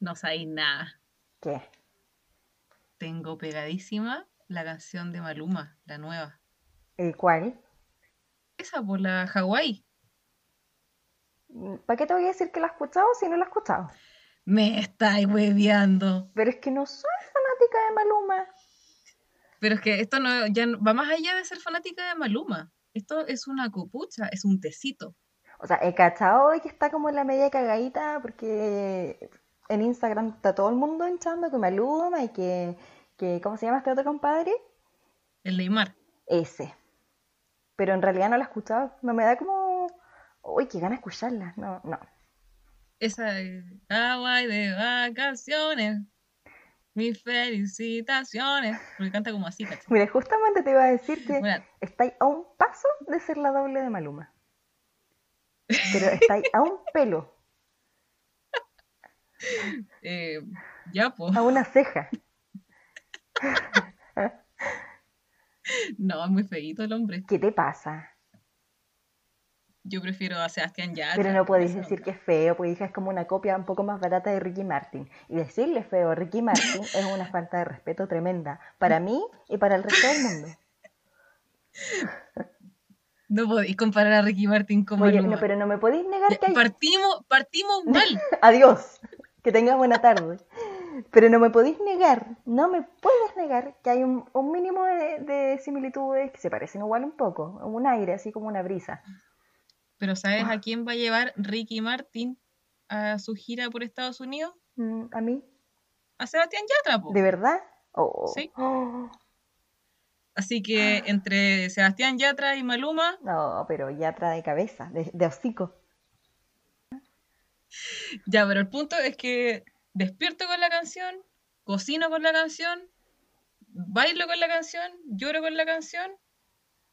No sabéis nada. ¿Qué? Tengo pegadísima la canción de Maluma, la nueva. ¿El cuál? Esa por la Hawái. ¿Para qué te voy a decir que la he escuchado si no la he escuchado? Me estáis hueveando. Pero es que no soy fanática de Maluma. Pero es que esto no, ya no- va más allá de ser fanática de Maluma. Esto es una copucha, es un tecito. O sea, he cachado hoy que está como en la media cagadita porque en Instagram está todo el mundo hinchando que Maluma y que, que ¿cómo se llama este otro compadre? El Neymar. Ese. Pero en realidad no la he escuchado. No me da como... Uy, qué gana escucharla. No, no. Esa es Hawái de vacaciones. Mis felicitaciones. Porque canta como así, ¿cachai? Mira, justamente te iba a decir que Bueno, estáis a un paso de ser la doble de Maluma. Pero estáis a un pelo, eh, ya, pues. a una ceja. No, es muy feíto el hombre. ¿Qué te pasa? Yo prefiero a Sebastián Yatra. Pero no podéis decir que es feo, porque es como una copia un poco más barata de Ricky Martin. Y decirle feo a Ricky Martin es una falta de respeto tremenda para mí y para el resto del mundo. No podéis comparar a Ricky Martin con Oye, no, pero no me podéis negar que hay... Partimos, partimos mal. Adiós, que tengas buena tarde. Pero no me podéis negar, no me puedes negar que hay un, un mínimo de, de similitudes que se parecen igual un poco, un aire, así como una brisa. Pero ¿sabes a quién va a llevar Ricky Martin a su gira por Estados Unidos? Mm, ¿A mí? A Sebastián Yatra, po. ¿De verdad? Oh, Sí. oh. Así que entre Sebastián Yatra y Maluma, No, pero ya trae cabeza, de, de hocico. ya, pero el punto es que despierto con la canción, cocino con la canción, bailo con la canción, lloro con la canción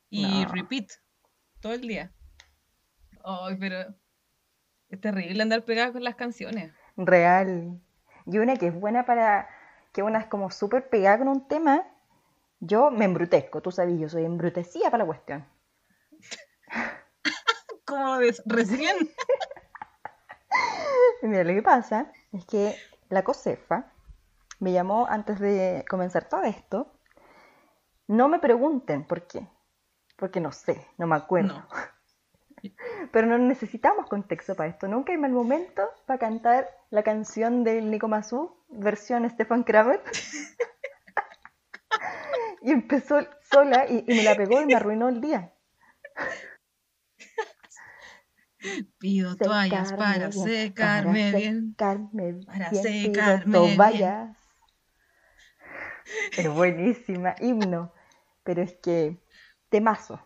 y No. repeat todo el día. Ay, pero es terrible andar pegada con las canciones. Real. Y una que es buena para que una es como súper pegada con un tema, yo me embrutezco, tú sabes, yo soy embrutecida para la cuestión. Como recién. Mira, lo que pasa es que la COSEFA me llamó antes de comenzar todo esto. No me pregunten por qué, porque no sé, no me acuerdo. No. Pero no necesitamos contexto para esto. Nunca hay mal momento para cantar la canción del Nico Mazú, versión Stefan Kramer. y empezó sola y, y me la pegó y me arruinó el día. Pido toallas para bien, secarme para bien. secarme para bien, pido secarme bien. toallas. Es buenísima, himno. Pero es que, temazo.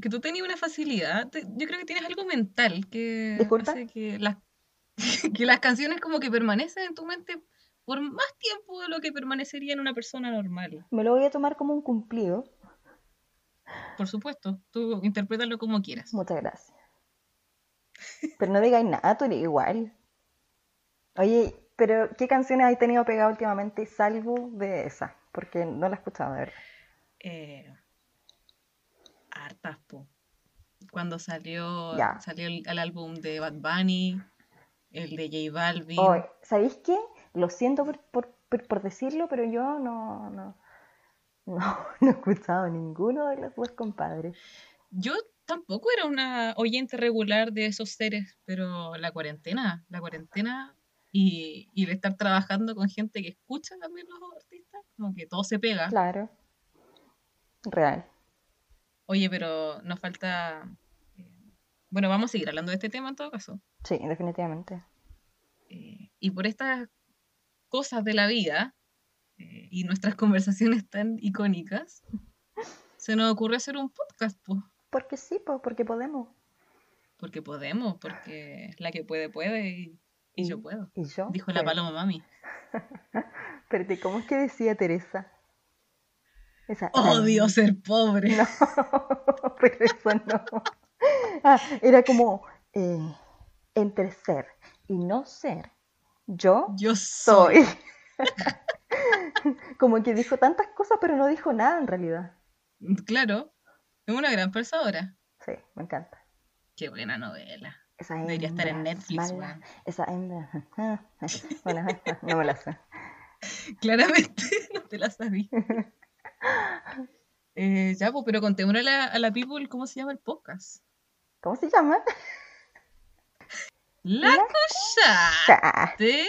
Que tú tenías una facilidad. te- Yo creo que tienes algo mental que Disculpa. hace que las, que las canciones como que permanecen en tu mente por más tiempo de lo que permanecería en una persona normal. Me lo voy a tomar como un cumplido. Por supuesto, tú interprétalo como quieras. Muchas gracias. Pero no digáis nada, tú eres igual. Oye, pero ¿qué canciones has tenido pegado últimamente salvo de esa? Porque no la he escuchado, de verdad. Eh, hartas, po. Cuando salió, Ya. salió el, el álbum de Bad Bunny, el de J Balvin. Oye, ¿sabéis qué? Lo siento por, por- por- por decirlo, pero yo no, no, no, no he escuchado ninguno de los dos compadres. Yo tampoco era una oyente regular de esos seres, pero la cuarentena, la cuarentena y, y de estar trabajando con gente que escucha también los artistas, como que todo se pega. Claro. Real. Oye, pero nos falta... eh, Bueno, vamos a seguir hablando de este tema en todo caso. Sí, definitivamente. Eh, y por estas cosas de la vida eh, y nuestras conversaciones tan icónicas, se nos ocurre hacer un podcast, pues. Porque sí, po, porque podemos. Porque podemos, porque la que puede, puede y, y yo puedo. Y yo. Dijo la paloma mami. Espérate, ¿cómo es que decía Teresa? Esa, Odio ser pobre. No, pero eso no. Ah, era como eh, entre ser y no ser. Yo Yo soy. soy. Como que dijo tantas cosas, pero no dijo nada en realidad. Claro, es una gran pensadora. Sí, me encanta. Qué buena novela. Esa Debería estar en Netflix, mala. Esa hembra. Bueno, no me la sé. Claramente no te la sabía. Eh, ya, pues, pero contémosle a la, a la people cómo se llama el podcast. ¿Cómo se llama? La La escuchaste.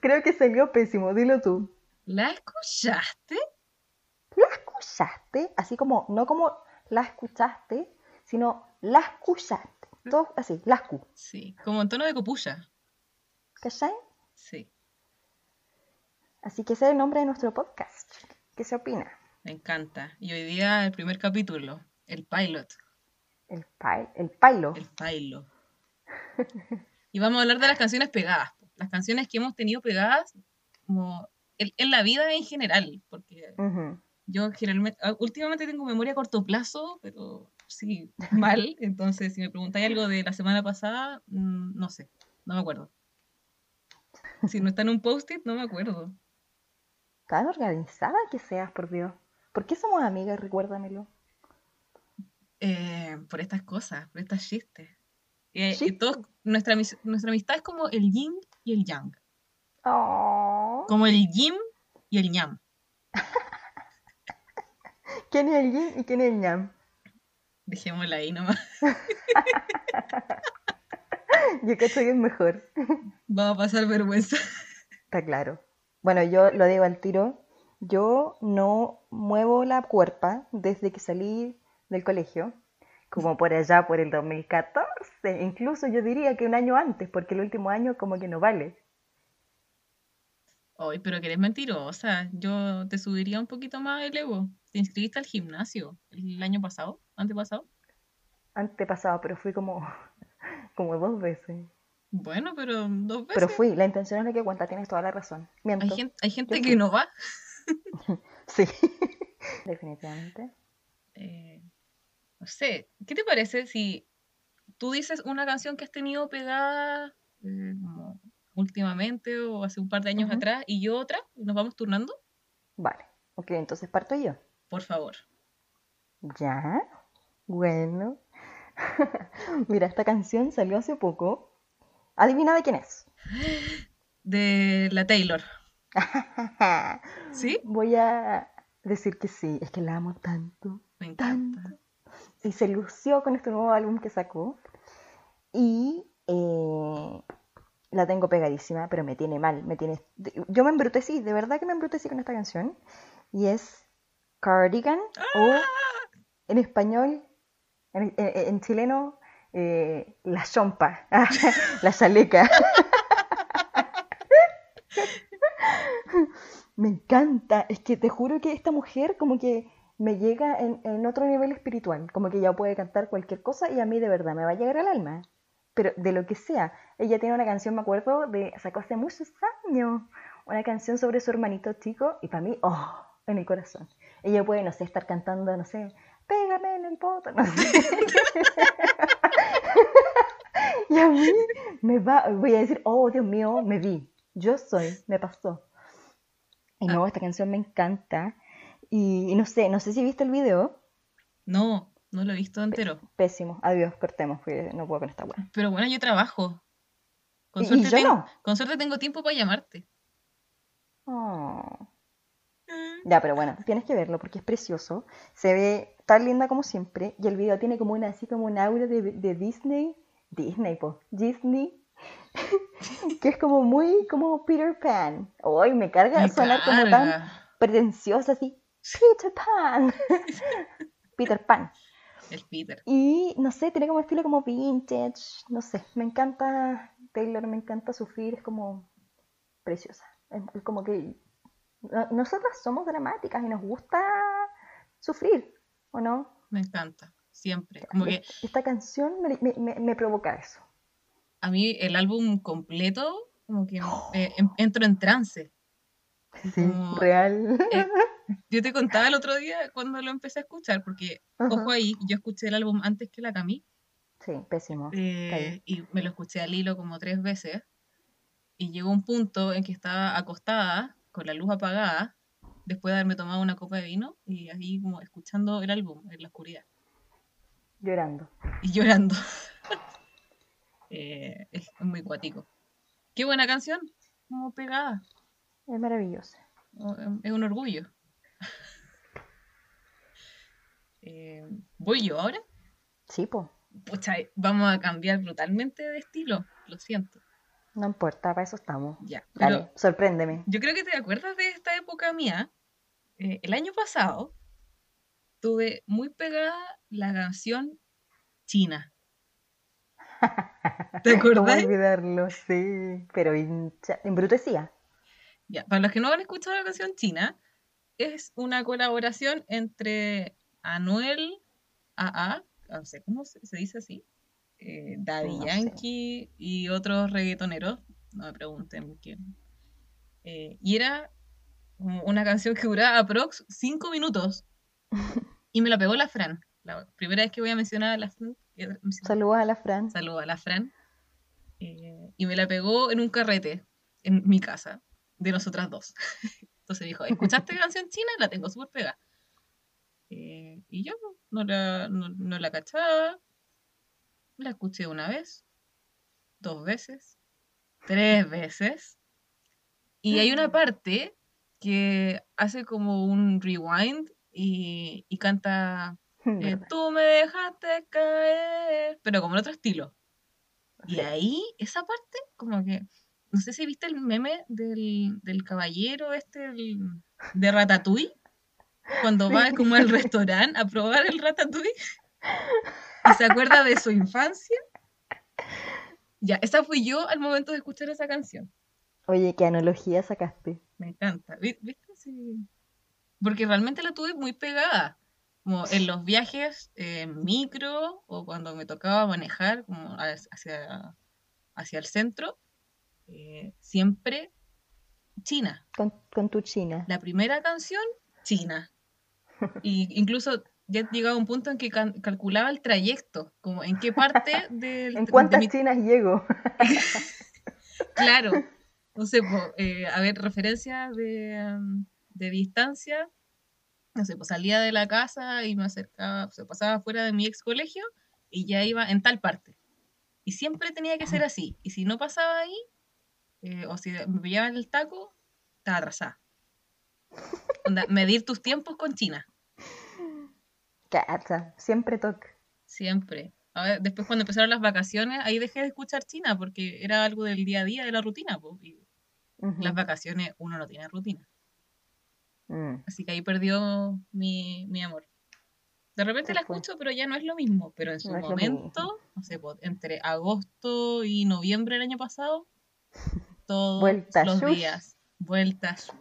Creo que salió pésimo, dilo tú. ¿La escuchaste? ¿La escuchaste? Así como, no como la escuchaste, sino la escuchaste. Todo así, la escu. Sí, como en tono de copulla. ¿Cachai? Sí, Así que ese es el nombre de nuestro podcast. ¿Qué se opina? me encanta. Y hoy día el primer capítulo, el pilot, El, pai, el pailo. el pilot. Y vamos a hablar de las canciones pegadas. Las canciones que hemos tenido pegadas como en, en la vida en general. Porque. Yo generalmente, ah, últimamente tengo memoria a corto plazo, pero sí, mal. Entonces, si me preguntáis algo de la semana pasada, mm, no sé, no me acuerdo. Si no está en un post-it, no me acuerdo. Tan organizada que seas, por Dios. ¿Por qué somos amigas? Recuérdamelo. Eh, por estas cosas, por estas chistes. Eh, y todos- nuestra, nuestra amistad es como el yin y el yang. Oh. Como el yin y el ñam. ¿Quién es el yin y quién es el ñam? Dejémosla ahí nomás. Yo creo que es mejor. Vamos a pasar vergüenza. Está claro. Bueno, yo lo digo al tiro. Yo no muevo la cuerpa desde que salí del colegio, como por allá por el 2014. Incluso yo diría que un año antes, porque el último año como que no vale. Ay, pero que eres mentirosa. Yo te subiría un poquito más el ego. ¿Te inscribiste al gimnasio el año pasado? ¿Antepasado? Antepasado, pero fui como, como dos veces. Bueno, pero dos veces. Pero fui, la intención es la que cuenta, tienes toda la razón. Miento. Hay gente, hay gente que no va. Sí, definitivamente. Eh, no sé, ¿qué te parece si tú dices una canción que has tenido pegada eh, como últimamente o hace un par de años atrás y yo otra? ¿Nos vamos turnando? Vale, ok, entonces parto yo. Por favor. Ya, bueno. Mira, esta canción salió hace poco. Adivina de quién es. De la Taylor. ¿Sí? Voy a decir que sí, es que la amo tanto, Me encanta. tanto. Y se lució con este nuevo álbum que sacó. Y eh, la tengo pegadísima, pero me tiene mal. Me tiene... Yo me embrutecí, de verdad que me embrutecí con esta canción. Y es Cardigan o en español, en, en- en chileno, eh, la chompa, la chaleca. Me encanta, es que te juro que esta mujer como que me llega en, en otro nivel espiritual, como que ella puede cantar cualquier cosa y a mí de verdad me va a llegar al alma, pero de lo que sea. Ella tiene una canción, me acuerdo, de sacó hace muchos años, una canción sobre su hermanito chico y para mí, oh, en el corazón. Ella puede, no sé, estar cantando, no sé, pégame en el poto, no sé. y a mí me va, voy a decir, oh, Dios mío, me vi, yo soy, me pasó. Y no, esta canción me encanta. Y, y no sé, no sé si viste el video. No, no lo he visto entero. Pésimo. Adiós, cortemos, porque no puedo con esta weá. Pero bueno, yo trabajo. Con Y- y suerte, yo tengo, no. con suerte tengo tiempo para llamarte. Oh. Ya, pero bueno, tienes que verlo porque es precioso. Se ve tan linda como siempre. Y el video tiene como una, así como un aura de, de Disney. Disney, po. Disney. que es como muy como Peter Pan. Hoy me carga sonar como tan pretenciosa así. Peter Pan. Peter Pan. El Peter. Y no sé, tiene como estilo como vintage, no sé, me encanta Taylor, me encanta sufrir, es como preciosa. Es, es como que no- nosotras somos dramáticas y nos gusta sufrir, ¿o no? Me encanta. Siempre. Como que Esta canción me, me- me- provoca eso. a mí el álbum completo, como que eh, en- entro en trance. Sí, Como- real. Eh, yo te contaba el otro día cuando lo empecé a escuchar, porque, Ajá. ojo ahí, yo escuché el álbum antes que la Cami, Sí, pésimo. eh, y me lo escuché al hilo como tres veces, y llegó un punto en que estaba acostada, con la luz apagada, después de haberme tomado una copa de vino, y ahí como escuchando el álbum en la oscuridad, Llorando. y llorando. Eh, es muy cuático. Qué buena canción, como pegada. Es maravillosa. Oh, em, Es un orgullo. Eh, ¿Voy yo ahora? Sí, po. Pucha, vamos a cambiar brutalmente de estilo, lo siento. No importa, para eso estamos. Ya, pero Dale, sorpréndeme. yo creo que te acuerdas de esta época mía. Eh, el año pasado tuve muy pegada la canción China. ¿Te ¿Cómo acordás? olvidarlo? Sí, pero embrutecía. Ya, para los que no han escuchado la canción China, es una colaboración entre Anuel AA, no sé cómo se, se dice así, eh, Daddy No sé. Yankee y otros reggaetoneros, no me pregunten quién. Eh, y era una canción que duraba aprox 5 minutos y me la pegó la Fran. La primera vez que voy a mencionar a la Fran, Saludos a la Fran. saludo a la Fran, eh, y me la pegó en un carrete en mi casa, de nosotras dos. Entonces dijo, ¿escuchaste canción china? La tengo súper pegada. Eh, y yo no la, no, no la cachaba, la escuché una vez, dos veces, tres veces, y hay una parte que hace como un rewind y, y canta eh, tú me dejaste caer, pero como en otro estilo. Y ahí, esa parte, como que, no sé si viste el meme del, del caballero este, el- de Ratatouille, cuando va como al restaurante a probar el Ratatouille y se acuerda de su infancia. Ya, esa fui yo al momento de escuchar esa canción. Oye, ¿qué analogía sacaste? Me encanta. Vi- ¿Viste? Sí. Porque realmente la tuve muy pegada. Como en los viajes eh, en micro o cuando me tocaba manejar como hacia, hacia el centro, eh, siempre China. Con, con tu china. La primera canción, China. Y incluso ya llegaba un punto en que calculaba el trayecto, como en qué parte del, ¿En de cuántas mi chinas llego? Claro. No sé, po, eh, a ver, referencia de, mm, de distancia. No sé, pues salía de la casa y me acercaba, se pasaba fuera de mi ex colegio y ya iba en tal parte. Y siempre tenía que ser así. Y si no pasaba ahí, eh, o si me pillaban el taco, estaba atrasada. Onda, medir tus tiempos con China. Cacha, siempre toca. Siempre. A ver, después cuando empezaron las vacaciones, ahí dejé de escuchar China porque era algo del día a día, de la rutina. po, y Ujú. las vacaciones uno no tiene rutina. Mm, Así que ahí perdió mi, mi amor. De repente la escucho, pero ya no es lo mismo. Pero en su No momento, no sé, entre agosto y noviembre del año pasado, todos Vuelta los shush. días, vueltas.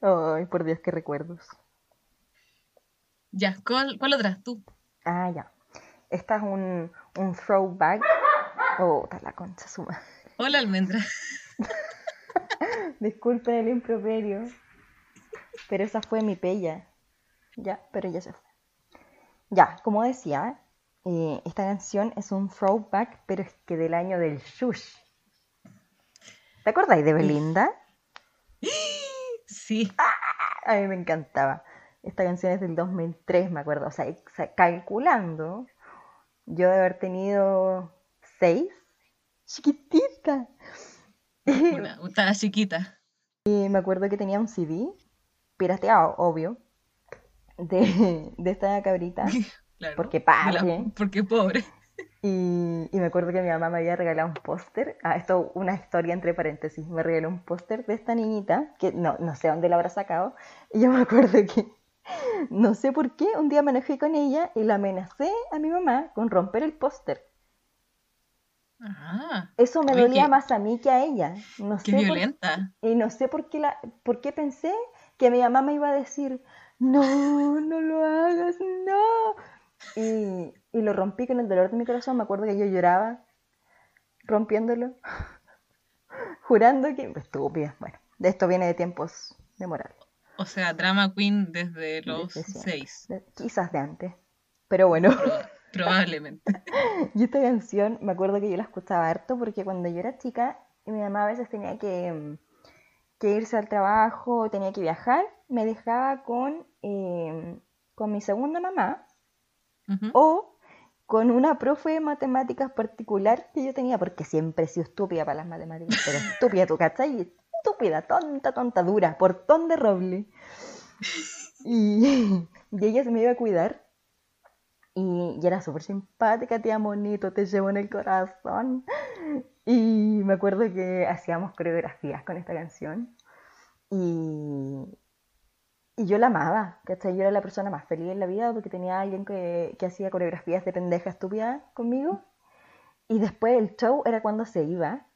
Ay, por Dios, qué recuerdos. Ya, ¿cuál, cuál otra? Tú. Ah, ya. Esta es un, un throwback. Oh, está la concha suma. Hola, almendra. Disculpen el improperio. Pero esa fue mi pella. Ya, pero ya se fue. Ya, como decía, eh, esta canción es un throwback, pero es que del año del shush. ¿Te acordáis de Belinda? Sí, A mí me encantaba. Esta canción es del 2003, me acuerdo. O sea, calculando, yo de haber tenido seis, chiquitita. una, estaba chiquita. Y me acuerdo que tenía un CD, pirateado, obvio, de, de esta cabrita. Claro. Porque la- padre. porque pobre. Y, y me acuerdo que mi mamá me había regalado un póster. Ah, esto, una historia entre paréntesis. Me regaló un póster de esta niñita, que no, no sé dónde la habrá sacado. Y yo me acuerdo que, no sé por qué, un día me enojé con ella y la amenacé a mi mamá con romper el póster. Ah, Eso me dolía qué- más a mí que a ella. No qué sé por- violenta. y no sé por qué, la, por qué pensé que mi mamá me iba a decir, no, no lo hagas, no. Y, y lo rompí con el dolor de mi corazón. Me acuerdo que yo lloraba rompiéndolo, jurando que... Estúpida. Bueno, de esto viene de tiempos memorables. O sea, drama queen desde los Desde seis, de- quizás de antes. Pero bueno, proba- probablemente. y esta canción me acuerdo que yo la escuchaba harto porque cuando yo era chica, y mi mamá a veces tenía que, que irse al trabajo, tenía que viajar, me dejaba con, eh, con mi segunda mamá o con una profe de matemáticas particular que yo tenía, porque siempre he sido estúpida para las matemáticas, pero estúpida, ¿tú cachai? Estúpida, tonta, tonta, dura, portón de roble. Y, ella se me iba a cuidar. Y, y era súper simpática, tía Monito, te llevo en el corazón. Y me acuerdo que hacíamos coreografías con esta canción. Y, y yo la amaba, ¿cachai? Yo era la persona más feliz en la vida porque tenía alguien que, que hacía coreografías de pendeja estúpida conmigo. Y después el show era cuando se iba.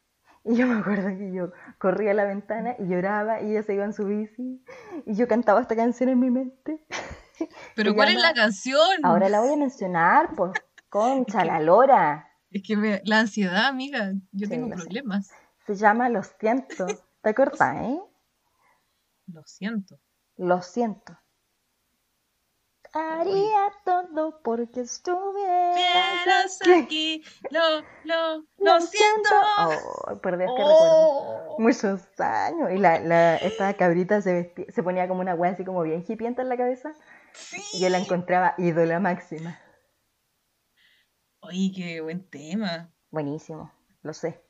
Y yo me acuerdo que yo corría a la ventana y lloraba y ella se iba en su bici. Y yo cantaba esta canción en mi mente. Pero ¿cuál es la canción? Ahora la voy a mencionar, pues, concha la lora. Es que me- la ansiedad, amiga, yo Sí, tengo sé. problemas. Se llama Lo siento. ¿Te acordás, eh? Lo siento. Lo siento. Haría todo porque estuvieras Vieras aquí. lo, lo, lo siento. Oh, por Dios que recuerdo. Oh. Muchos años. Y la, la, esta cabrita se, vestía, se ponía como una wea así como bien hipienta en la cabeza. Sí. Y yo la encontraba ídola máxima. Oye, qué buen tema. Buenísimo, lo sé.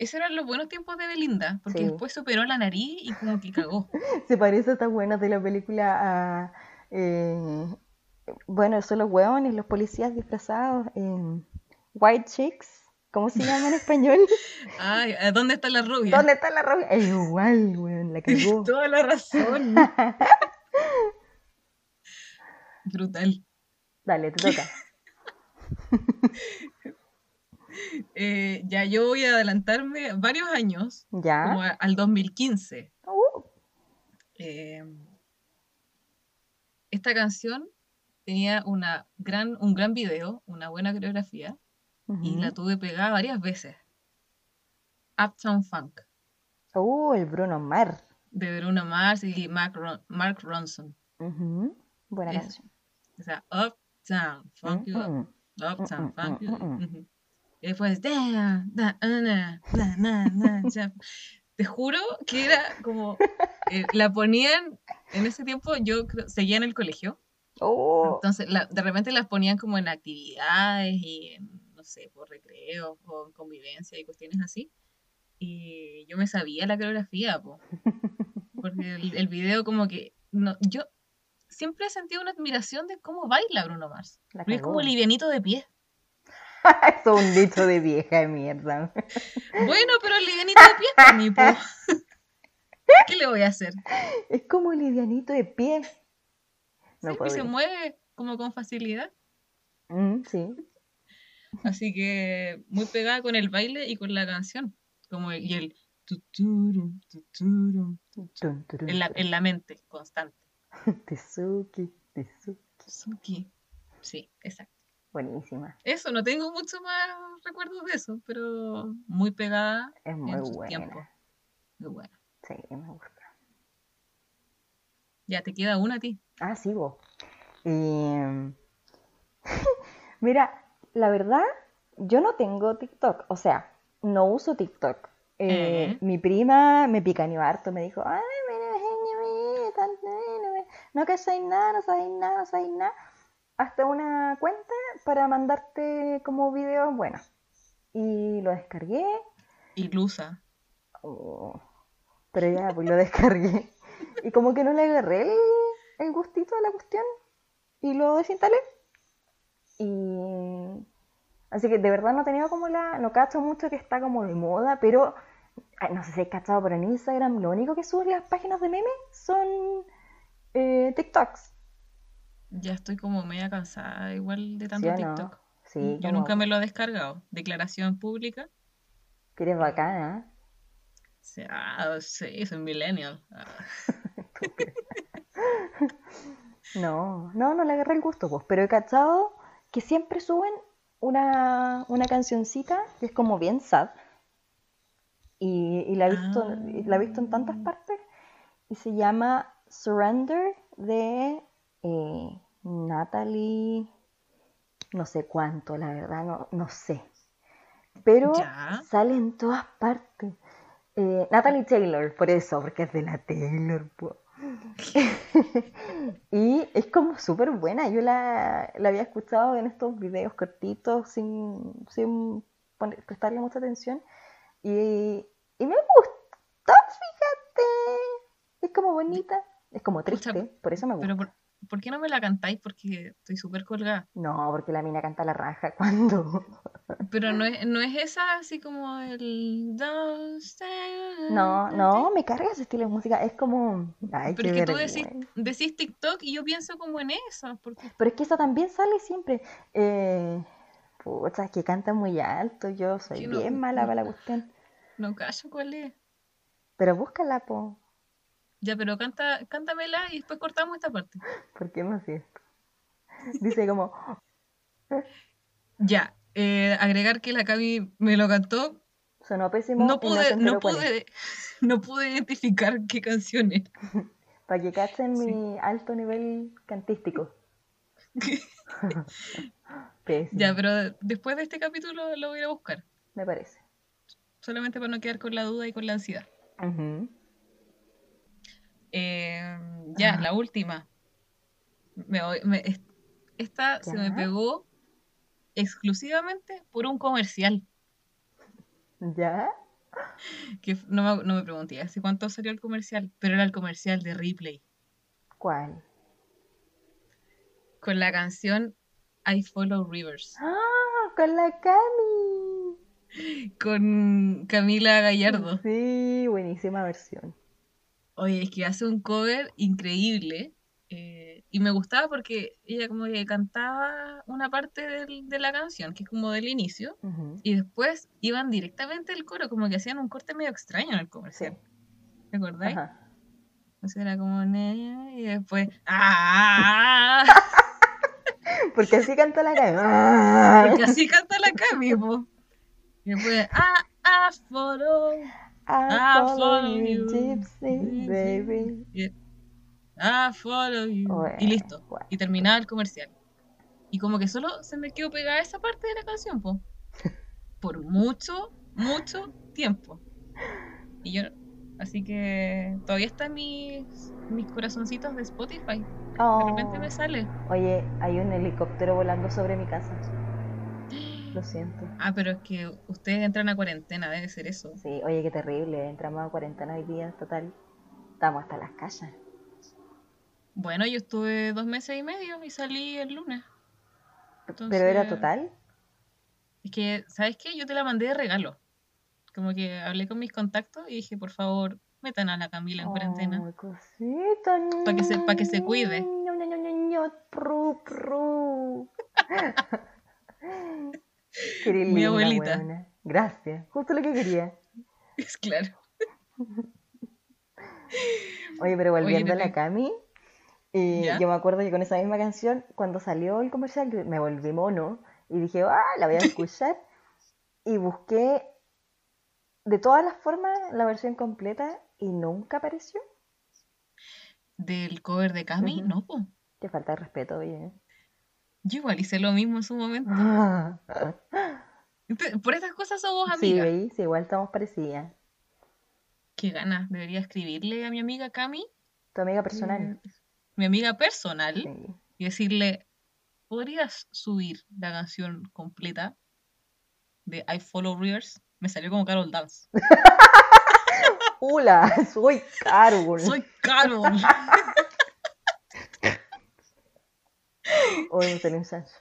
Esos eran los buenos tiempos de Belinda, porque Sí. después superó la nariz y como que cagó. Se parece esta buena de la película a. eh, bueno, son los hueones, los policías disfrazados. eh, White Chicks. ¿Cómo se llama en español? Ay, ¿a ¿dónde está la rubia? ¿Dónde está la rubia? Es igual, weón, la cagó. Toda la razón. Brutal. Dale, te toca. Eh, ya yo voy a adelantarme varios años, como ¿Ya? a- al 2015. Uh, Eh, esta canción tenía una gran, un gran video, una buena coreografía, y la tuve pegada varias veces. Uptown Funk, Uh, el Bruno Mars. de Bruno Mars y Mark, Ron- Mark Ronson. Buena Es- canción. O sea, Uptown Funk you up, Mm, mm. Uptown mm, Funk mm, you up. Y después, da, da, na, na, na, na, ya. te juro que era como, eh, la ponían, en ese tiempo yo creo- seguía en el colegio, Oh, entonces la- de repente las ponían como en actividades y en, no sé, por recreo o en convivencia y cuestiones así. Y yo me sabía la coreografía, po, porque el, el video como que, no, yo siempre he sentido una admiración de cómo baila Bruno Mars. es como livianito de pie. Es un dicho de vieja de mierda. Bueno, pero el livianito de pie es para mí, po. ¿Qué le voy a hacer? Es como livianito de pie. No Sí, pues se mueve como con facilidad. Mm, sí. Así que muy pegada con el baile y con la canción. Como el, y el tuturum, tuturum, en la, en la mente, constante. Tezuki, Tezuki. Suki. Sí, exacto. Buenísima. Eso, no tengo mucho más recuerdos de eso, pero muy pegada Es muy en buena. tiempos. Muy buena. Sí, me gusta. Ya te queda una a ti. Ah, sí, vos. Y, Mira, la verdad, yo no tengo TikTok. O sea, no uso TikTok. Eh, Eh. Mi prima me picaneó harto, me dijo, ay, mira, no que soy nada, no soy nada, no soy nada. Hasta una cuenta para mandarte como videos buenos. Y lo descargué. Ilusa. Oh, pero ya, pues lo descargué. Y como que no le agarré el, el gustito a la cuestión. Y lo desinstalé. Y. Así que de verdad no he tenido como la. No cacho mucho que está como de moda, pero. no sé si he cachado, pero en Instagram lo único que suben las páginas de memes son. eh, TikToks. Ya estoy como media cansada igual de ¿Sí tanto no? TikTok. Sí, Yo como nunca me lo he descargado. Declaración pública. que eres bacana. Sea, ah, sí, soy millennial. Ah. No, no, no le agarré el gusto, pues, pero he cachado que siempre suben una, una cancioncita que es como bien sad. Y, y la he visto, Ah. la he visto en tantas partes. Y se llama Surrender de eh, Natalie. No sé cuánto, la verdad, no, no sé. Pero Ya. sale en todas partes. Eh, Natalie Taylor, por eso, porque es de la Taylor. y es como súper buena. Yo la, la había escuchado en estos videos cortitos sin, sin poner- prestarle mucha atención. Y, y me gustó, fíjate. Es como bonita. Es como triste, Pucha, por eso me gusta. Pero ¿por, por qué no me la cantáis? Porque estoy súper colgada. No, porque la mina canta la raja cuando. Pero no es, no es esa así como el... No, no, me carga ese estilo de música. Es como. Ay, Pero es que tú decís, decís TikTok y yo pienso como en eso. Porque Pero es que eso también sale siempre. Eh, pucha, es que canta muy alto. Yo soy no- bien mala no- para la cuestión. no callo cuál es. Pero búscala, po. Ya, pero canta, cántamela y después cortamos esta parte. ¿Por qué no así esto? Dice como. Ya, eh, agregar que la Cami me lo cantó. Sonó pésimo. No pude, no pude, no pude identificar qué canción es. Para que cachen Sí. mi alto nivel cantístico. Pésimo, Ya, pero después de este capítulo lo voy a ir a buscar. me parece. Solamente para no quedar con la duda y con la ansiedad. Ujú. Eh, ya, Ajá. la última. Me me- es- esta se me pegó exclusivamente por un comercial. ¿Ya? Que no me, no me pregunté hace cuánto salió el comercial, pero era el comercial de Ripley. ¿Cuál? Con la canción I Follow Rivers. ¡Ah! Con la Cami. Con Camila Gallardo. Sí, buenísima versión. Oye, es que hace un cover increíble. eh, y me gustaba porque ella como que cantaba una parte del- de la canción, que es como del inicio, y después iban directamente al coro, como que hacían un corte medio extraño en el Sí. comercial. ¿Te acordáis? Ajá. Entonces era como y después ¡Ah! Porque así canta la Cami. ¡Ah! Porque así canta la Cami. Y después ¡Ah! I follow, I follow you, gypsy, baby. y- I follow you. Bueno, Y listo. bueno. Y terminaba el comercial. Y como que solo se me quedó pegada esa parte de la canción, po. Por mucho, mucho tiempo. Y yo, así que todavía están mis, mis corazoncitos de Spotify. De repente Oh. me sale. Oye, hay un helicóptero volando sobre mi casa. Lo siento. Ah, pero es que ustedes entran a cuarentena, debe ser eso. Sí, oye, qué terrible. Entramos a cuarentena hoy día, total. Estamos hasta las calles. Bueno, yo estuve dos meses y medio y salí el lunes. Pero era total. Es que, ¿sabes qué? Yo te la mandé de regalo. Como que hablé con mis contactos y dije, por favor, metan a la Camila en cuarentena. Ay, cosita. Pa' que se- pa' que se cuide. Mi abuelita. Gracias. Justo lo que quería. Es claro. Oye, pero volviendo a la. Cami, eh, yo me acuerdo que con esa misma canción, cuando salió el comercial, me volví mono y dije, ah, la voy a escuchar. y busqué de todas las formas la versión completa y nunca apareció. Del cover de Cami, no, po. Qué falta de respeto, oye. Yo igual hice lo mismo en su momento. Por estas cosas somos Sí, amigas. veis, sí, igual estamos parecidas. Qué ganas. Debería escribirle a mi amiga Cami, Tu amiga personal. eh, mi amiga personal, Sí. y decirle, ¿podrías subir la canción completa de I Follow Rivers? Me salió como Carol Dance. Hola, soy Carol. Soy Carol. Tenía un chancho.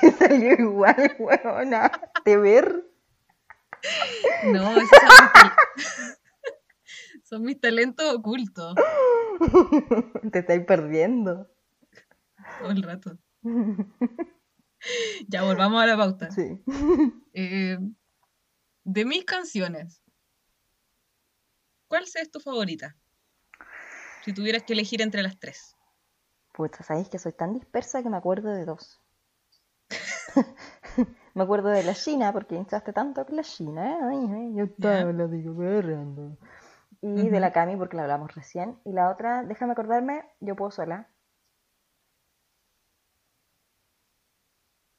Te salió igual, weona. ¿Te ver? No, esos son mis, son mis talentos ocultos Te estáis perdiendo. todo el rato. Ya volvamos a la pauta. Sí. Eh, de mis canciones, ¿cuál es tu favorita? Si tuvieras que elegir entre las tres. Pucha, sabéis que soy tan dispersa que me acuerdo de dos. me acuerdo de la China, porque hinchaste tanto con la China, ¿eh? Ay, ay, yo estaba la digo berreando. Y de la Cami, porque la hablamos recién. Y la otra, déjame acordarme, yo puedo sola.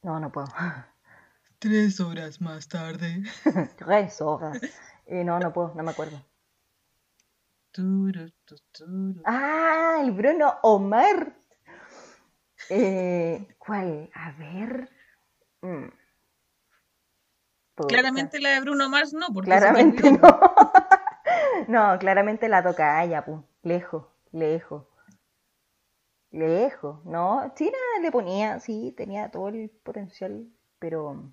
No, no puedo. Tres horas más tarde. Tres horas. Y no, no puedo, no me acuerdo. Turu, tu, turu. Ah, el Bruno Omar. Eh, ¿Cuál? A ver. Mm. Claramente la de Bruno Mars no, porque Claramente no. No, claramente la toca ella, pu. Lejos, lejos. Lejos, ¿no? China le ponía, sí, tenía todo el potencial, pero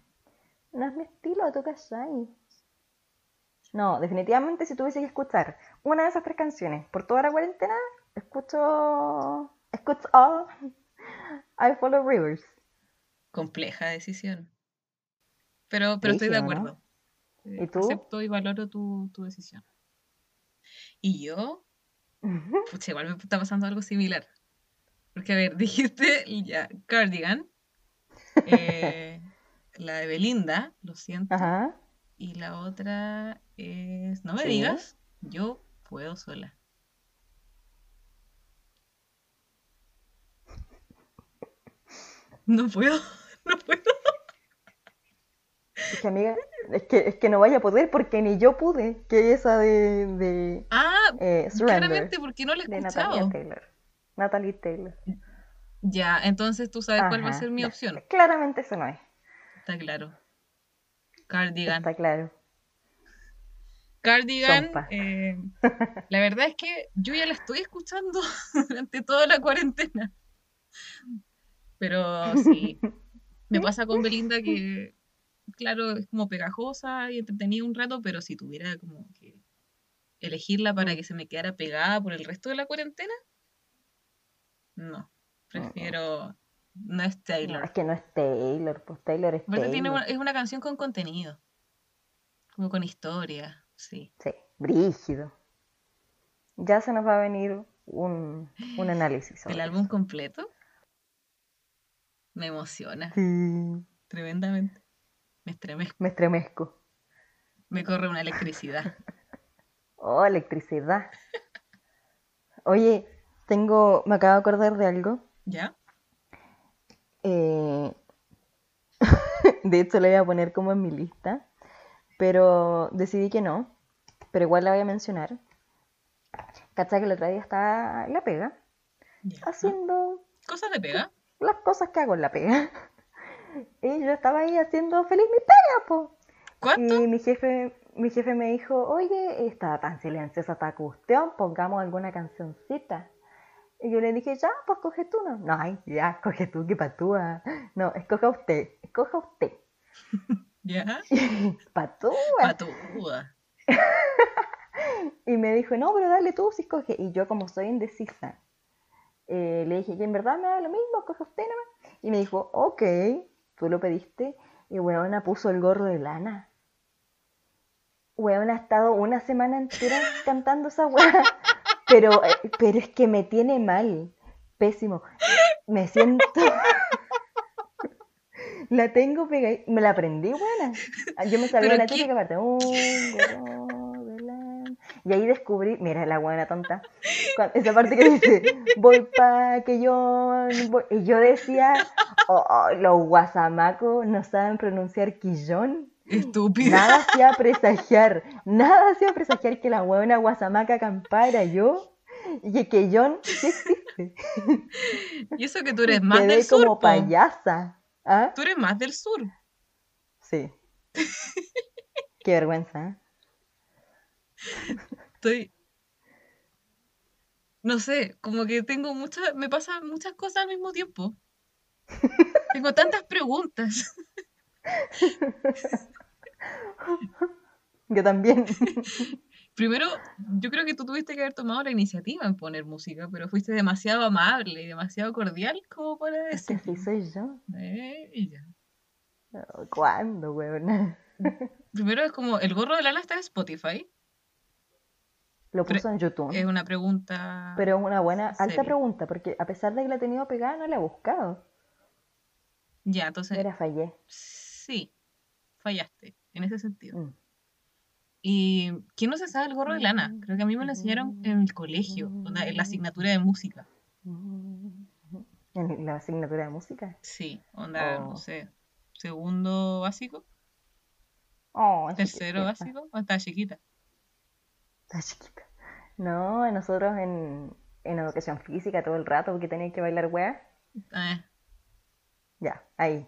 no es mi estilo de tocar Shai. No, definitivamente si tuviese que escuchar una de esas tres canciones por toda la cuarentena, escucho, escucho all I Follow Rivers. Compleja decisión. Pero, pero estoy de Brígido, ¿no? acuerdo. Eh, ¿Y tú? Acepto y valoro tu, tu decisión. Y yo, pues igual me está pasando algo similar. Porque, a ver, dijiste ya Cardigan, eh, la de Belinda, lo siento, Ajá. y la otra es, no me Sí. digas, yo puedo sola. No puedo, no puedo. Es que amiga, es que, es que no vaya a poder porque ni yo pude, que esa de, de Ah, eh, claramente porque no la he escuchado. Natalia Taylor. Natalie Taylor. Ya, entonces tú sabes cuál va a ser mi ya. opción. Claramente eso no es, Está claro. Cardigan. está claro. Cardigan, eh, la verdad es que yo ya la estoy escuchando durante toda la cuarentena. Pero sí, me pasa con Belinda que, claro, es como pegajosa y entretenida un rato, pero si tuviera como que elegirla para que se me quedara pegada por el resto de la cuarentena, no. Prefiero. No es No, Taylor. es que no es Taylor, pues Taylor es tiene Taylor. una- es una canción con contenido. Como con historia, sí. Sí, brígido. Ya se nos va a venir un, un análisis sobre El álbum completo me emociona. Sí, tremendamente. Me estremezco, me estremezco. me corre una electricidad. Oh, electricidad. Oye, tengo, me acabo de acordar de algo. ¿Ya? Eh, de hecho, la iba a poner como en mi lista, pero decidí que no. Pero igual la voy a mencionar. ¿Cachai que el otro día estaba en la pega, ya. haciendo Cosas de pega. Las cosas que hago en la pega? Y yo estaba ahí haciendo feliz mi pega, po. ¿Cuánto? Y mi jefe, mi jefe me dijo, oye, está tan silenciosa esta cuestión, pongamos alguna cancioncita. Y yo le dije, ya, pues coge tú, no. No, ay, ya, coge tú, que patúa. No, escoja usted, escoja usted. ¿Ya? Patúa. Patuda. Y me dijo, no, pero dale tú si escoge. Y yo, como soy indecisa, eh, le dije, que en verdad me da lo mismo, coge usted nomás. Y me dijo, ok, tú lo pediste. Y weona puso el gorro de lana. Weona ha estado una semana entera cantando esa weá. Pero, eh, pero es que me tiene mal. Pésimo. Me siento. La tengo pegada. Me la aprendí, buena. Yo me sabía ¿Pero la típica parte. Un gorro de lana. Y ahí descubrí, mira la buena tonta, esa parte que dice, voy pa' que yo, voy-". y yo decía, "Oh, oh, los guasamacos no saben pronunciar quillón. Estúpida. Nada hacía presagiar, nada hacía presagiar que la buena guasamaca acampara yo y que quillón sí existe. Y eso que tú eres más Quedé del sur. como po. payasa. ¿Ah? Tú eres más del sur. Sí. Qué vergüenza, ¿eh? Estoy. No sé, como que tengo muchas. Me pasan muchas cosas al mismo tiempo. Tengo tantas preguntas. Yo también. Primero, yo creo que tú tuviste que haber tomado la iniciativa en poner música, pero fuiste demasiado amable y demasiado cordial como para Es que decir. sí soy yo. Eh, y ya. ¿Cuándo, weón? Primero es como, ¿el gorro de lana está en Spotify? Lo puso en YouTube. Es una pregunta. Pero es una buena, alta pregunta, porque a pesar de que la he tenido pegada, no la he buscado. Ya, entonces. Mira, fallé. Sí, fallaste en ese sentido. Mm. ¿Y quién no se sabe el gorro de lana? Creo que a mí me lo enseñaron en el colegio, en la asignatura de música. En la asignatura de música. Sí, onda, no Oh. sé, segundo básico, Oh, tercero básico, o estaba chiquita. Está chiquita. No, nosotros en, en educación física todo el rato porque tenéis que bailar weá. Ah, Ya, ahí.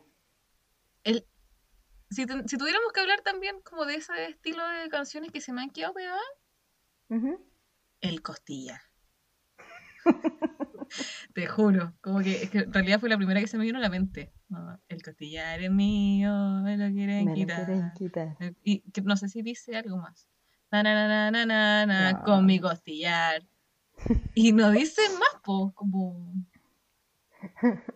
el, si, tu- si tuviéramos que hablar también como de ese estilo de canciones que se me han quedado pegadas, el costillar. Te juro, como que, es que en realidad fue la primera que se me vino a la mente. No, el costillar es mío, me lo quieren Me lo quitar. quieren quitar. Y que no sé si dice algo más. Na, na, na, na, na, na, No. con mi costillar. Y no dice más, po, como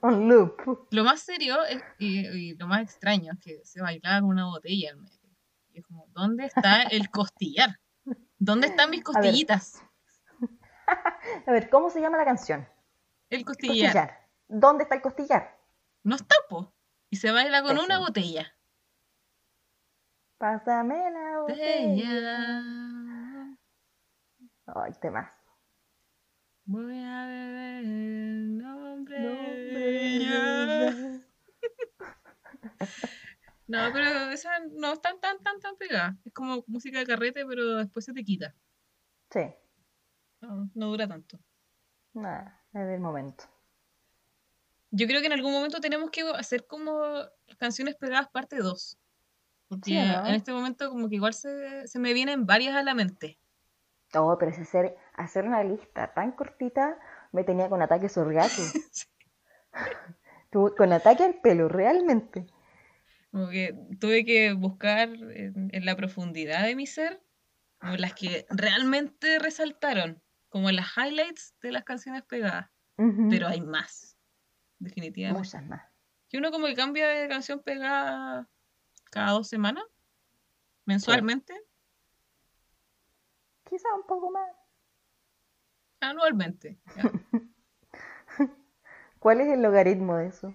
On loop. lo más serio es- y, y lo más extraño es que se bailaba con una botella en medio. Y es como, ¿dónde está el costillar? ¿Dónde están mis A ver. costillitas? A ver, ¿cómo se llama la canción? El costillar. Costillar. ¿Dónde está el costillar? No está, po. Y se baila con una botella. Pásame la botella. Ay, temas. Voy a beber el nombre Nombre de ella. No, pero esa no es tan, tan, tan, tan pegada. Es como música de carrete, pero después se te quita. Sí, No, no dura tanto. nada, es del momento. Yo creo que en algún momento tenemos que hacer como canciones pegadas parte 2. Porque Sí, ¿no? en este momento como que igual se, se me vienen varias a la mente. Oh, pero es hacer, hacer una lista tan cortita me tenía con ataques orgasmos. Tuve- Con ataque al pelo, realmente. Como que tuve que buscar en, en la profundidad de mi ser como las que realmente resaltaron, como las highlights de las canciones pegadas. Pero hay más, definitivamente. Muchas más. Que uno como que cambia de canción pegada cada dos semanas, mensualmente, Quizá un poco más. anualmente. ¿Cuál es el logaritmo de eso?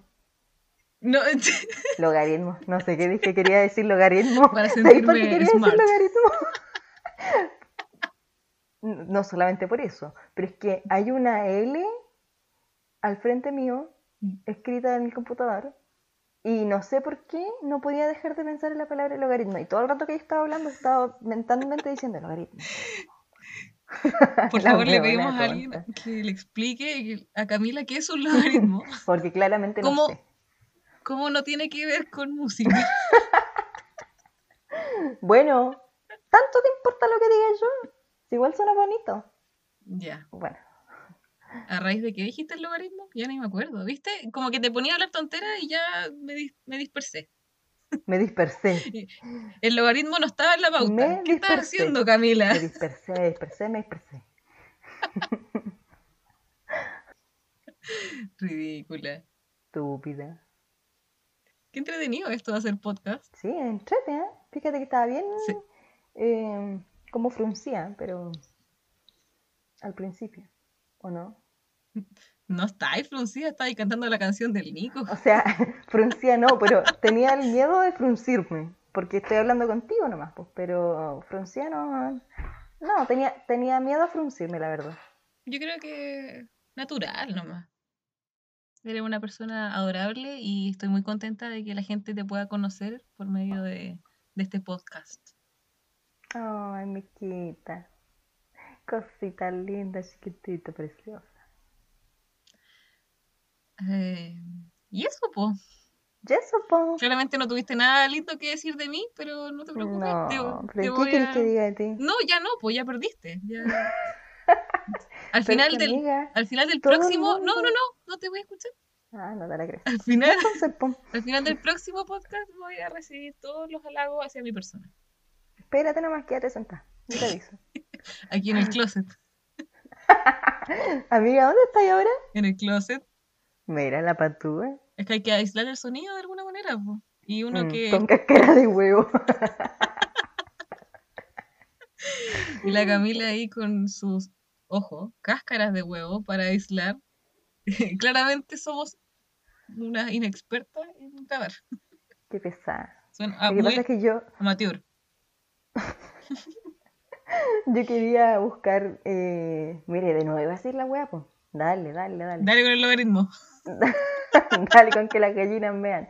No, Logaritmo. No sé qué dije, quería decir logaritmo. Para ¿Sabéis por qué sentirme quería smart. decir logaritmo? No solamente por eso, pero es que hay una L al frente mío, escrita en el computador, y no sé por qué no podía dejar de pensar en la palabra logaritmo. Y todo el rato que yo estaba hablando, estaba mentalmente diciendo logaritmo. por favor, le pedimos a alguien tonta. que le explique a Camila qué es un logaritmo, Porque claramente no ¿Cómo? sé. cómo no tiene que ver con música. Bueno, ¿tanto te importa lo que diga yo? Si igual suena bonito. Ya. Bueno, ¿A raíz de qué dijiste el logaritmo? Ya ni me acuerdo, ¿viste? Como que te ponía a hablar tontera y ya me, dis- me dispersé. me dispersé. El logaritmo no estaba en la pauta. Me ¿Qué estás haciendo, Camila? Me dispersé, me dispersé, me dispersé. Ridícula. Estúpida. Qué entretenido esto de hacer podcast. Sí, entrete, ¿eh? Fíjate que estaba bien Sí. eh, como fruncía, pero al principio, ¿o no? No está ahí fruncida, está ahí cantando la canción del Nico. O sea, fruncía no, pero tenía el miedo de fruncirme, porque estoy hablando contigo nomás, pues, pero fruncía no, no, tenía, tenía miedo a fruncirme, la verdad. Yo creo que natural nomás. Eres una persona adorable y estoy muy contenta de que la gente te pueda conocer por medio de, de este podcast. Ay, Miquita, cosita linda, chiquitita, preciosa. Eh, y eso, pues. Y eso, po. Claramente no tuviste nada lindo que decir de mí, pero no te preocupes. No, te- te pero ¿qué voy a- que diga de ti? No, ya no, pues ya perdiste. ya. Al final del, amiga, al final del próximo. No, no, no, no te voy a escuchar. Ah, no te la. Al final, Entonces, po, al final del próximo podcast voy a recibir todos los halagos hacia mi persona. espérate nomás, quédate sentada. Yo te aviso. Aquí en el closet. Amiga, ¿dónde estás ahora? En el closet. Mira la patúa. Es que hay que aislar el sonido de alguna manera. po. Y uno Mm, que. Con cáscara de huevo. Y la Camila ahí con sus, ojo, cáscaras de huevo para aislar. Claramente somos una inexperta en grabar. Qué pesada. Son Lo que muy pasa es que yo, amateur. yo quería buscar. Eh... Mire, de nuevo iba a decir la hueá, pues. Dale, dale, dale. Dale con el logaritmo. Dale con que las gallinas vean.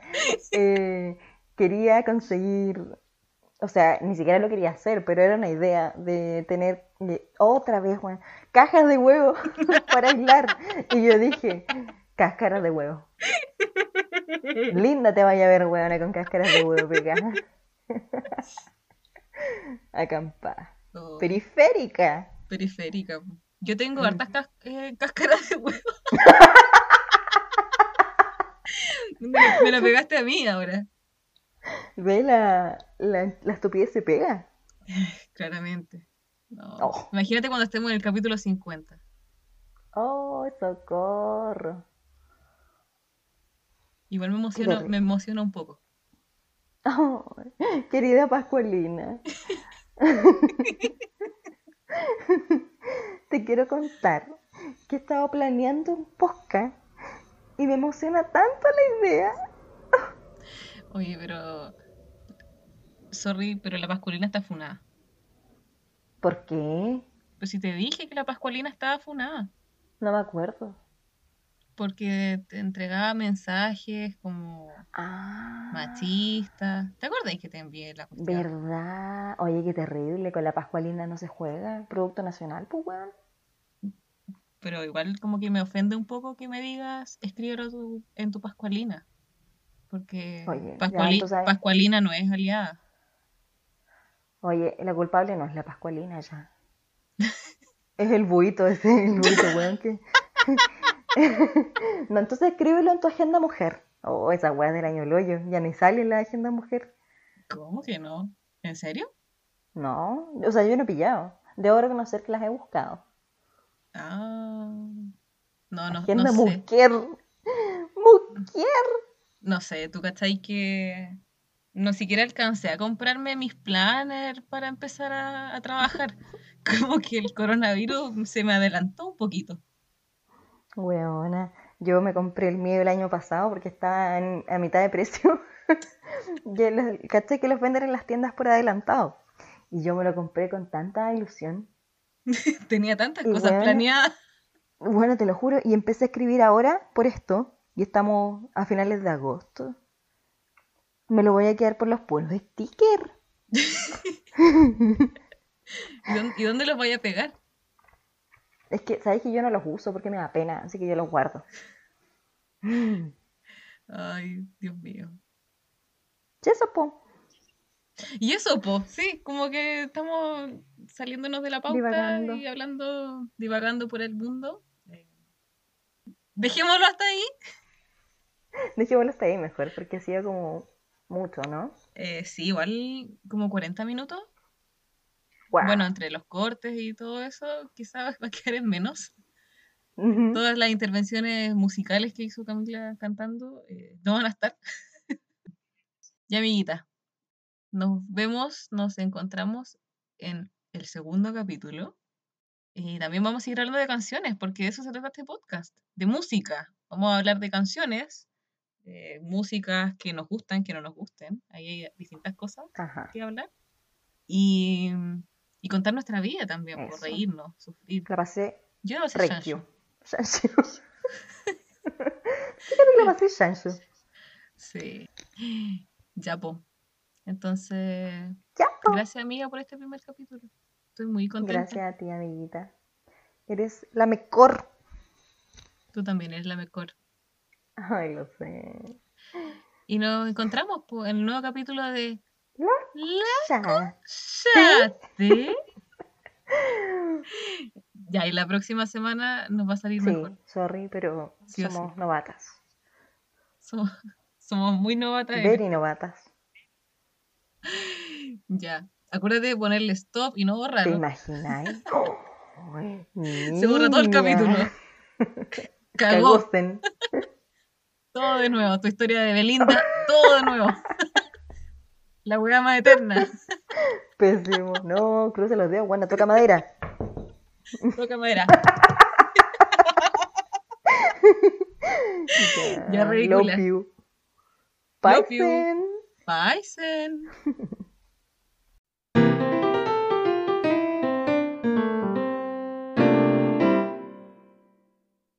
Eh, quería conseguir. O sea, ni siquiera lo quería hacer, pero era una idea de tener de- otra vez, weón, cajas de huevo para aislar. Y yo dije, cáscaras de huevo. Linda te vaya a ver, weona, con cáscaras de huevo pegadas. Acampada. Oh, Periférica. periférica. Yo tengo Mm. hartas cas- eh, cáscaras de huevo. me, me la pegaste a mí ahora, Ve la, la, la estupidez se pega. claramente. No. Oh. Imagínate cuando estemos en el capítulo 50. Oh, socorro. Igual me emociona, terrible. me emociona un poco. Oh, querida Pascualina. Te quiero contar que he estado planeando un podcast y me emociona tanto la idea. Oye, pero. Sorry, pero la Pascualina está funada. ¿Por qué? Pero si te dije que la Pascualina estaba funada. No me acuerdo. Porque te entregaba mensajes como Ah, machistas. ¿Te acuerdas que te envié la cuestión? ¿verdad? Oye, qué terrible. Con la Pascualina no se juega. Producto nacional, pues, weón. Pero igual como que me ofende un poco que me digas, escríbelo tu- en tu Pascualina. Porque Oye, Pascuali-. Pascualina no es aliada. Oye, la culpable no es la Pascualina ya. Es el buito, ese el buito, weón, que... No, entonces escríbelo en tu agenda mujer. Oh, esa weá del año el hoyo, ya ni sale en la agenda mujer. ¿Cómo que no? ¿En serio? No, o sea, yo no he pillado. Debo reconocer que las he buscado. Ah. No, no, Agenda no sé. mujer. Mujer. No sé, ¿tú cachai que no siquiera alcancé a comprarme mis planners para empezar a, a trabajar? Como que el coronavirus se me adelantó un poquito. Weona, yo me compré el mío el año pasado porque estaba en- a mitad de precio. Y los- ¿Cachai que los venden en las tiendas por adelantado? Y yo me lo compré con tanta ilusión. Tenía tantas Y cosas bueno. planeadas. Bueno, te lo juro, y empecé a escribir ahora por esto, y estamos a finales de agosto. Me lo voy a quedar por los puros stickers. ¿Y dónde, y dónde los voy a pegar? Es que, ¿sabes que yo no los uso porque me da pena, así que yo los guardo. Ay, Dios mío. ¿Y eso, po? Y eso, po, sí, como que estamos saliéndonos de la pauta Divagando. y hablando, divagando por el mundo. Dejémoslo hasta ahí. Dejémoslo hasta ahí mejor, porque ha sido como mucho, ¿no? Eh, sí, igual como 40 minutos. Bueno, entre los cortes y todo eso, quizás va a quedar en menos. Ujú. Todas las intervenciones musicales que hizo Camila cantando eh, no van a estar. y amiguita, nos vemos, nos encontramos en el segundo capítulo. Y también vamos a seguir hablando de canciones, porque de eso se trata este podcast, de música. Vamos a hablar de canciones, eh, músicas que nos gustan, que no nos gusten. Ahí hay distintas cosas Ajá. que hablar. Y, y contar nuestra vida también, por reírnos, sufrir. La pasé Yo no sé regio. Shanshu. Shanshu. Fíjate que la pasé Shanshu. Sí. Ya, po. Entonces, Ya, gracias amiga por este primer capítulo. Estoy muy contenta. Gracias a ti, amiguita. Eres la mejor. Tú también eres la mejor. Ay, lo sé. Y nos encontramos po, en el nuevo capítulo de La La. Chate. Ya, y la próxima semana nos va a salir Sí, mejor. sorry, pero Sí somos novatas. Somos, somos muy novatas. Very novatas. Ya. Acuérdate de ponerle stop y no ¿Te borrarlo. imagináis? Se borra todo el capítulo. Cagó. Todo de nuevo. Tu historia de Belinda, todo de nuevo. La weá más eterna. Pésimo. No, cruce los dedos, bueno, toca madera. Toca madera. Ya, Ya, ridícula. love you. Love you. Bye, Sin.